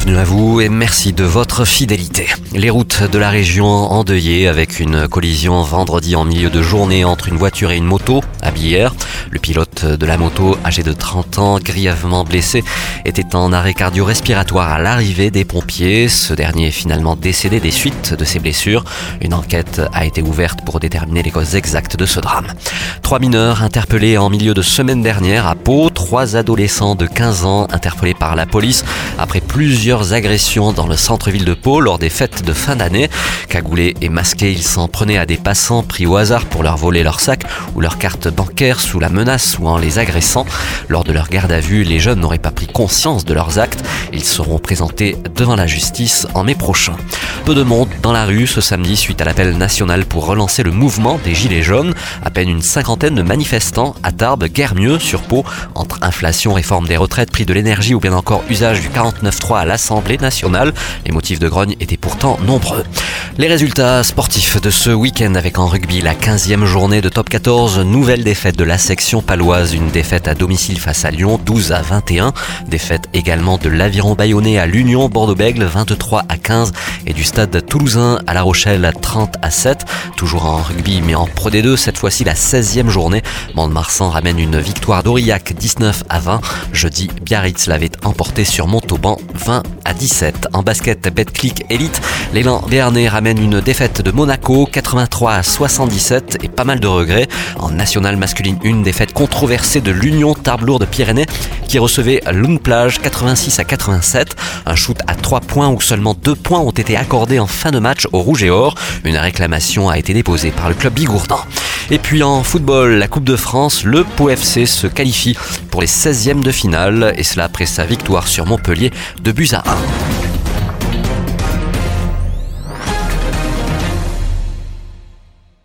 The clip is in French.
Bienvenue à vous et merci de votre fidélité. Les routes de la région endeuillées avec une collision vendredi en milieu de journée entre une voiture et une moto à Bière. Le pilote de la moto, âgé de 30 ans, grièvement blessé, était en arrêt cardio-respiratoire à l'arrivée des pompiers. Ce dernier est finalement décédé des suites de ses blessures. Une enquête a été ouverte pour déterminer les causes exactes de ce drame. Trois mineurs interpellés en milieu de semaine dernière à Pau. Trois adolescents de 15 ans interpellés par la police après plusieurs agressions dans le centre-ville de Pau lors des fêtes de fin d'année. Cagoulés et masqués, ils s'en prenaient à des passants pris au hasard pour leur voler leur sac ou leur carte bancaire sous la menace ou en les agressant. Lors de leur garde à vue, les jeunes n'auraient pas pris conscience de leurs actes. Ils seront présentés devant la justice en mai prochain. Peu de monde dans la rue ce samedi suite à l'appel national pour relancer le mouvement des Gilets jaunes. À peine une cinquantaine de manifestants à Tarbes, guère mieux sur Pau, entre inflation, réforme des retraites, prix de l'énergie ou bien encore usage du 49.3 à l'Assemblée nationale. Les motifs de grogne étaient pourtant nombreux. Les résultats sportifs de ce week-end avec en rugby la 15e journée de top 14, nouvelle défaite de la section paloise, une défaite à domicile face à Lyon 12 à 21, défaite également de l'Aviron Bayonnais à l'Union Bordeaux-Bègle 23 à 15 et du stade toulousain à La Rochelle 30 à 7, toujours en rugby mais en Pro D2 cette fois-ci la 16e journée. Mont-de-Marsan ramène une victoire d'Aurillac 19 à 20, jeudi Biarritz l'avait emporté sur Montauban 20 à 17. En basket Betclic Elite, l'élan Béarnais ramène une défaite de Monaco 83 à 77 et pas mal de regrets. En nationale masculine, une défaite controversée de l'Union Tarbes-Lourdes Pyrénées qui recevait Lune Plage 86 à 87. Un shoot à 3 points où seulement 2 points ont été accordés en fin de match au Rouge et Or. Une réclamation a été déposée par le club bigourdan. Et puis en football, la Coupe de France, le Pau FC se qualifie pour les 16e de finale et cela après sa victoire sur Montpellier de buts à 1.